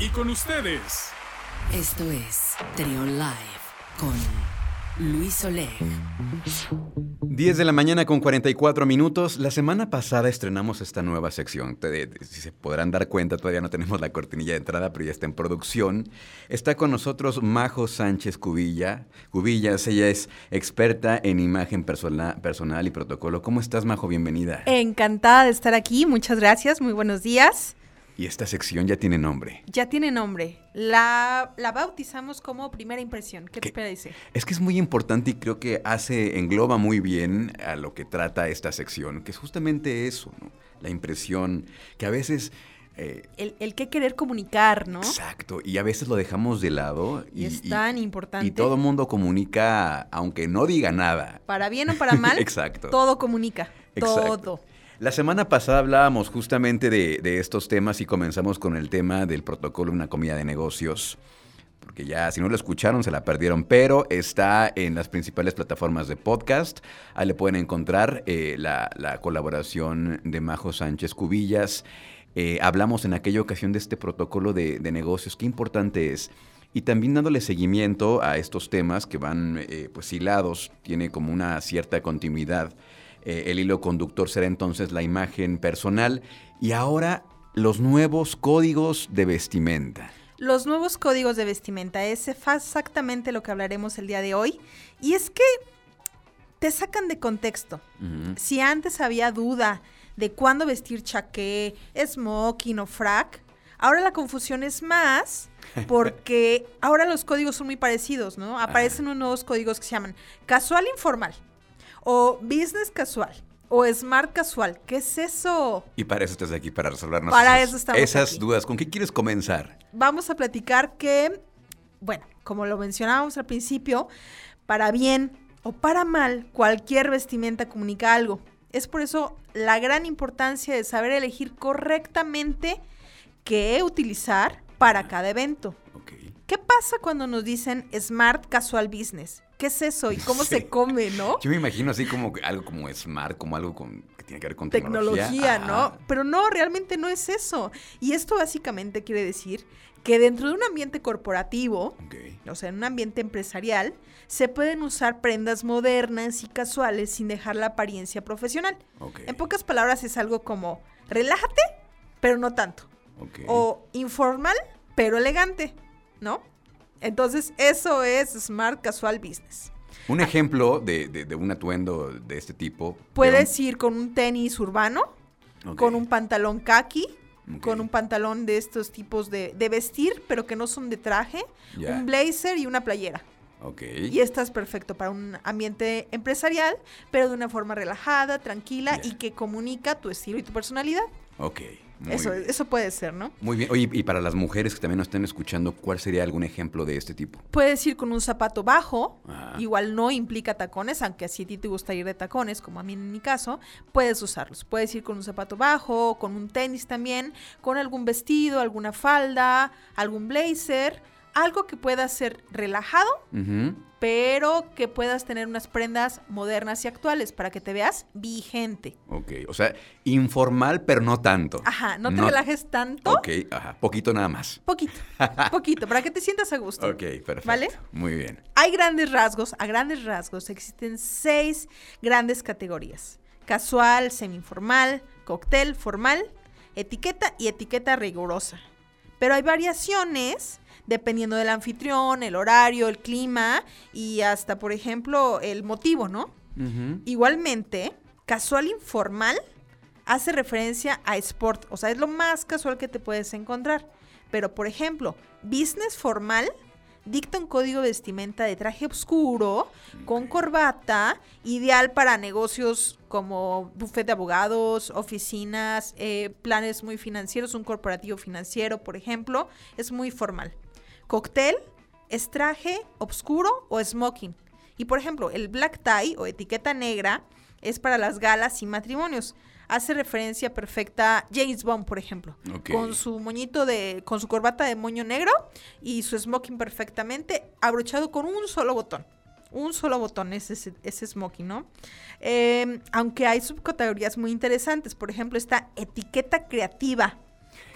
Y con ustedes. Esto es Trion Live con Luis Oleg. 10 de la mañana con 44 minutos. La semana pasada estrenamos esta nueva sección. Te- Si se podrán dar cuenta, todavía no tenemos la cortinilla de entrada, pero ya está en producción. Está con nosotros Majo Sánchez Cubilla. Cubillas, ella es experta en imagen persona- personal y protocolo. ¿Cómo estás, Majo? Bienvenida. Encantada de estar aquí, muchas gracias, muy buenos días. Y esta sección ya tiene nombre. Ya tiene nombre, la, la bautizamos como primera impresión, ¿qué te ¿Qué? parece? Es que es muy importante y creo que hace, engloba muy bien a lo que trata esta sección, que es justamente eso, ¿no? La impresión que a veces... eh, El, el qué querer comunicar, ¿no? Exacto, y a veces lo dejamos de lado. Y es tan importante. Y todo el mundo comunica, aunque no diga nada. Para bien o para mal, Exacto. todo comunica, Exacto. todo. La semana pasada hablábamos justamente de, estos temas y comenzamos con el tema del protocolo de una comida de negocios. Porque ya, si no lo escucharon, se la perdieron, pero está en las principales plataformas de podcast. Ahí le pueden encontrar eh, la, la colaboración de Majo Sánchez Cubillas. Eh, hablamos en aquella ocasión de este protocolo de, de negocios, qué importante es. Y también dándole seguimiento a estos temas que van eh, pues hilados, tiene como una cierta continuidad. Eh, el hilo conductor será entonces la imagen personal y ahora los nuevos códigos de vestimenta. Los nuevos códigos de vestimenta, es exactamente lo que hablaremos el día de hoy. Y es que te sacan de contexto. Si antes había duda de cuándo vestir chaqué, smoking o frac, ahora la confusión es más porque ahora los códigos son muy parecidos, ¿no? Aparecen unos nuevos códigos que se llaman casual informal o business casual o smart casual. ¿Qué es eso? Y para eso estás aquí, para resolvernos Para esas, eso estamos esas aquí. dudas. ¿Con qué quieres comenzar? Vamos a platicar que, bueno, como lo mencionábamos al principio, para bien o para mal, cualquier vestimenta comunica algo. Es por eso la gran importancia de saber elegir correctamente qué utilizar para cada evento. ¿Qué pasa cuando nos dicen Smart Casual Business? ¿Qué es eso y cómo Sí. se come, no? Yo me imagino así como algo como smart, como algo con, que tiene que ver con tecnología. tecnología, ¿no? Pero no, realmente no es eso. Y esto básicamente quiere decir que dentro de un ambiente corporativo, o sea, en un ambiente empresarial, se pueden usar prendas modernas y casuales sin dejar la apariencia profesional. En pocas palabras es algo como relájate, pero no tanto. O informal, pero elegante, ¿no? Entonces, eso es Smart Casual Business. Un ejemplo de, de- de un atuendo de este tipo. de Puedes ir con un tenis urbano, con un pantalón khaki, con un pantalón de estos tipos de, de vestir, pero que no son de traje, un blazer y una playera. Ok. Y estás perfecto para un ambiente empresarial, pero de una forma relajada, tranquila y que comunica tu estilo y tu personalidad. Ok. Muy Eso, bien. eso puede ser, ¿no? Muy bien. Oye, y para las mujeres que también nos estén escuchando, ¿cuál sería algún ejemplo de este tipo? Puedes ir con un zapato bajo, Ajá. igual no implica tacones, aunque así a ti te gusta ir de tacones, como a mí en mi caso, puedes usarlos. Puedes ir con un zapato bajo, con un tenis también, con algún vestido, alguna falda, algún blazer, algo que pueda ser relajado, pero que puedas tener unas prendas modernas y actuales para que te veas vigente. Ok. O sea, informal, pero no tanto. Ajá, no te relajes tanto. Ok, ajá. Poquito nada más. Poquito, poquito, para que te sientas a gusto. Ok, perfecto. ¿Vale? Muy bien. Hay grandes rasgos, a grandes rasgos existen seis grandes categorías. Casual, semi-informal, cóctel, formal, etiqueta y etiqueta rigurosa. Pero hay variaciones dependiendo del anfitrión, el horario, el clima y hasta, por ejemplo, el motivo, ¿no? Igualmente, casual informal hace referencia a sport, o sea, es lo más casual que te puedes encontrar. Pero, por ejemplo, business formal dicta un código de vestimenta de traje oscuro, con corbata, ideal para negocios como buffet de abogados, oficinas, eh, planes muy financieros, un corporativo financiero, por ejemplo, es muy formal. Cóctel es traje oscuro o smoking. Y por ejemplo, el black tie o etiqueta negra es para las galas y matrimonios. Hace referencia perfecta a James Bond, por ejemplo, con su moñito de, con su corbata de moño negro y su smoking perfectamente abrochado con un solo botón. Un solo botón es ese, ese smoking, ¿no? Eh, aunque hay subcategorías muy interesantes. Por ejemplo, esta etiqueta creativa.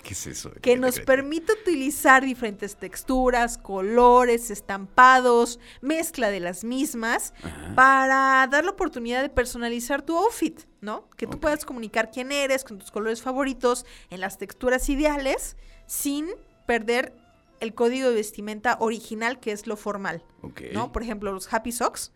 ¿Qué es eso? que nos permite utilizar diferentes texturas, colores, estampados, mezcla de las mismas, Ajá. para dar la oportunidad de personalizar tu outfit, ¿no? Que tú puedas comunicar quién eres con tus colores favoritos en las texturas ideales sin perder el código de vestimenta original que es lo formal. ¿no? Por ejemplo, los happy socks.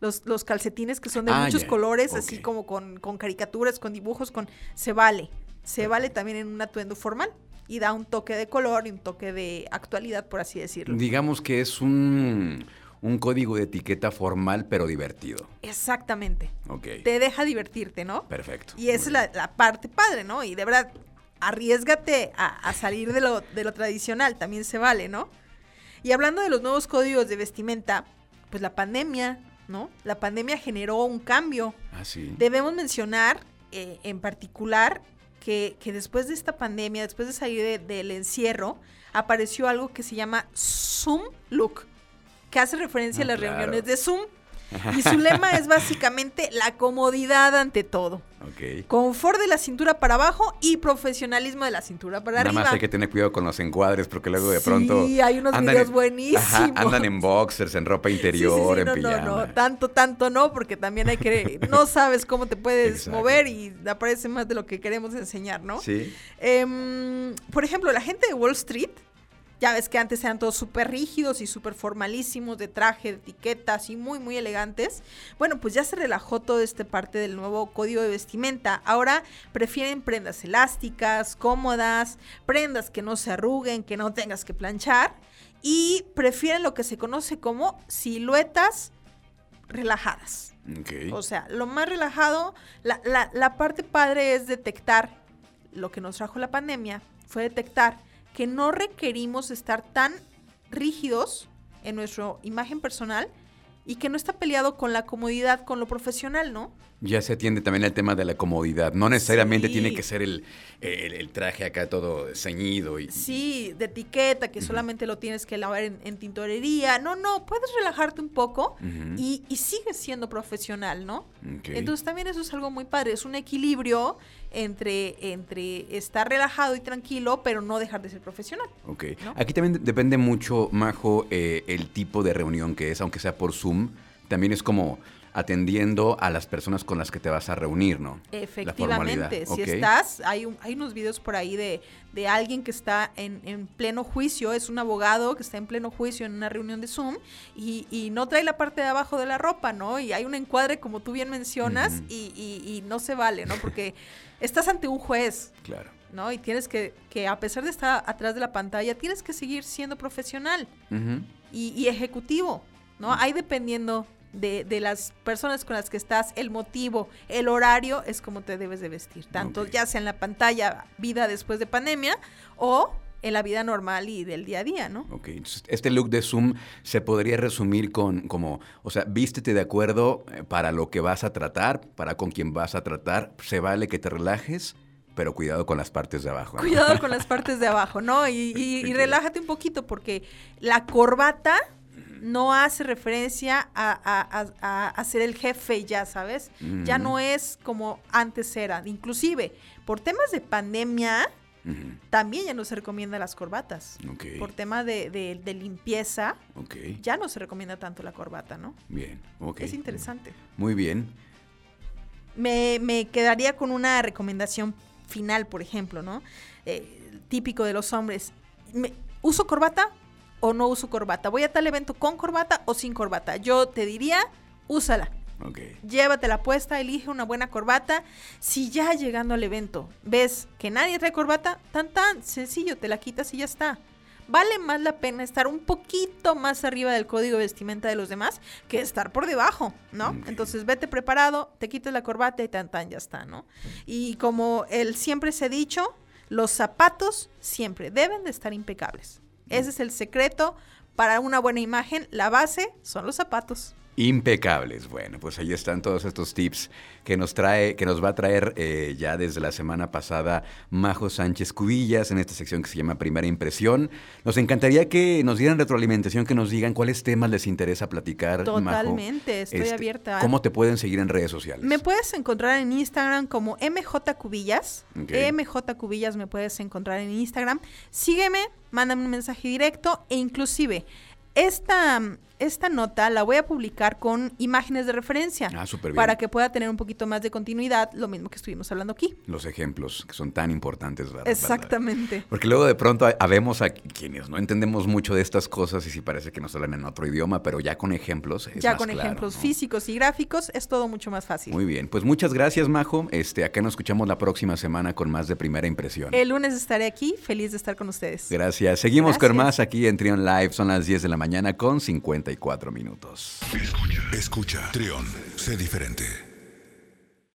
Los, los calcetines que son de Ah, muchos colores, así como con, con caricaturas, con dibujos, con... Se vale. Se vale también en un atuendo formal. Y da un toque de color y un toque de actualidad, por así decirlo. Digamos que es un, un código de etiqueta formal pero divertido. Exactamente. Ok. Te deja divertirte, ¿no? Perfecto. Y esa es la, la parte padre, ¿no? Y de verdad, arriesgate a, a salir de lo, de lo tradicional, también se vale, ¿no? Y hablando de los nuevos códigos de vestimenta, pues la pandemia, ¿no? La pandemia generó un cambio. Ah, sí. Debemos mencionar eh, en particular que, que después de esta pandemia, después de salir de- del encierro, apareció algo que se llama Zoom Look, que hace referencia Ah, a las claro. reuniones de Zoom. Y su lema es básicamente la comodidad ante todo. Ok. Confort de la cintura para abajo y profesionalismo de la cintura para Nada arriba. más hay que tener cuidado con los encuadres porque luego de pronto. Sí, hay unos videos buenísimos. Ajá, andan en boxers, en ropa Sí, sí, sí, interior, en no, pijama. no, no, tanto, tanto no, porque también hay que, no sabes cómo te puedes Exacto. mover y aparece más de lo que queremos enseñar, ¿no? Sí. Em, por ejemplo, la gente de Wall Street, ya ves que antes eran todos súper rígidos y súper formalísimos, de traje, de etiquetas y muy, muy elegantes. Bueno, pues ya se relajó toda esta parte del nuevo código de vestimenta. Ahora prefieren prendas elásticas, cómodas, prendas que no se arruguen, que no tengas que planchar. Y prefieren lo que se conoce como siluetas relajadas. O sea, lo más relajado, la, la- la parte padre es detectar lo que nos trajo la pandemia, fue detectar que no requerimos estar tan rígidos en nuestra imagen personal y que no está peleado con la comodidad, con lo profesional, ¿no? Ya se atiende también el tema de la comodidad. No necesariamente Sí. tiene que ser el, el- el traje acá todo ceñido. Y, Sí, de etiqueta, que solamente lo tienes que lavar en, en tintorería. No, no, puedes relajarte un poco y, y sigues siendo profesional, ¿no? Entonces también eso es algo muy padre, es un equilibrio entre, entre estar relajado y tranquilo, pero no dejar de ser profesional. Ok. ¿no? Aquí también depende mucho, Majo, eh, el tipo de reunión que es, aunque sea por Zoom. También es como atendiendo a las personas con las que te vas a reunir, ¿no? Efectivamente, si estás, hay, un- hay unos videos por ahí de, de alguien que está en, en pleno juicio, es un abogado que está en pleno juicio en una reunión de Zoom y, y no trae la parte de abajo de la ropa, ¿no? Y hay un encuadre, como tú bien mencionas, y, y- y no se vale, ¿no? Porque estás ante un juez, Claro. ¿no? Y tienes que, que, a pesar de estar atrás de la pantalla, tienes que seguir siendo profesional y, y ejecutivo, ¿no? Ahí dependiendo de, de las personas con las que estás, el motivo, el horario, es como te debes de vestir, tanto ya sea en la pantalla, vida después de pandemia, o en la vida normal y del día a día, ¿no? Ok, entonces este look de Zoom se podría resumir con como, o sea, vístete de acuerdo eh, para lo que vas a tratar, para con quien vas a tratar, se vale que te relajes, pero cuidado con las partes de abajo. ¿no? Cuidado con las partes de abajo, ¿no? Y, y- y relájate un poquito porque la corbata no hace referencia a, a- a- ser el jefe, ya sabes. Ya no es como antes era. Inclusive, por temas de pandemia, también ya no se recomienda las corbatas. Por tema de, de- de limpieza, ya no se recomienda tanto la corbata, ¿no? bien, ok. Es interesante. Muy bien. Me, me quedaría con una recomendación final, por ejemplo, ¿no? Eh, típico de los hombres. Me- ¿Uso corbata o no uso corbata? ¿Voy a tal evento con corbata o sin corbata? Yo te diría, úsala. Ok, Llévatela puesta, elige una buena corbata. Si ya llegando al evento ves que nadie trae corbata, tan tan sencillo, te la quitas y ya está. Vale más la pena estar un poquito más arriba del código de vestimenta de los demás que estar por debajo, ¿no? Entonces vete preparado, te quitas la corbata y tan tan ya está, ¿no? Y como él siempre se ha dicho, los zapatos siempre deben de estar impecables. Ese es el secreto para una buena imagen. La base son los zapatos. Impecables. Bueno, pues ahí están todos estos tips que nos trae, que nos va a traer eh, ya desde la semana pasada Majo Sánchez Cubillas en esta sección que se llama Primera Impresión. Nos encantaría que nos dieran retroalimentación, que nos digan cuáles temas les interesa platicar. Totalmente, estoy Este, abierta. ¿Cómo te pueden seguir en redes sociales? Me puedes encontrar en Instagram como MJ Cubillas. MJ Cubillas me puedes encontrar en Instagram. Sígueme, mándame un mensaje directo e inclusive esta, esta nota la voy a publicar con imágenes de referencia. Ah, súper bien. Para que pueda tener un poquito más de continuidad, lo mismo que estuvimos hablando aquí. Los ejemplos que son tan importantes. ¿verdad? Exactamente. Porque luego de pronto habemos a quienes no entendemos mucho de estas cosas y sí parece que nos hablan en otro idioma, pero ya con ejemplos es ya más con claro, ejemplos ¿no? físicos y gráficos es todo mucho más fácil. Muy bien, pues muchas gracias, Majo. Este, acá nos escuchamos la próxima semana con más de primera impresión. El lunes estaré aquí, feliz de estar con ustedes. Gracias. Seguimos con más aquí en Trion Live. Son las 10 de la mañana con 54 minutos. Escucha. Escucha. Trión. Sé diferente.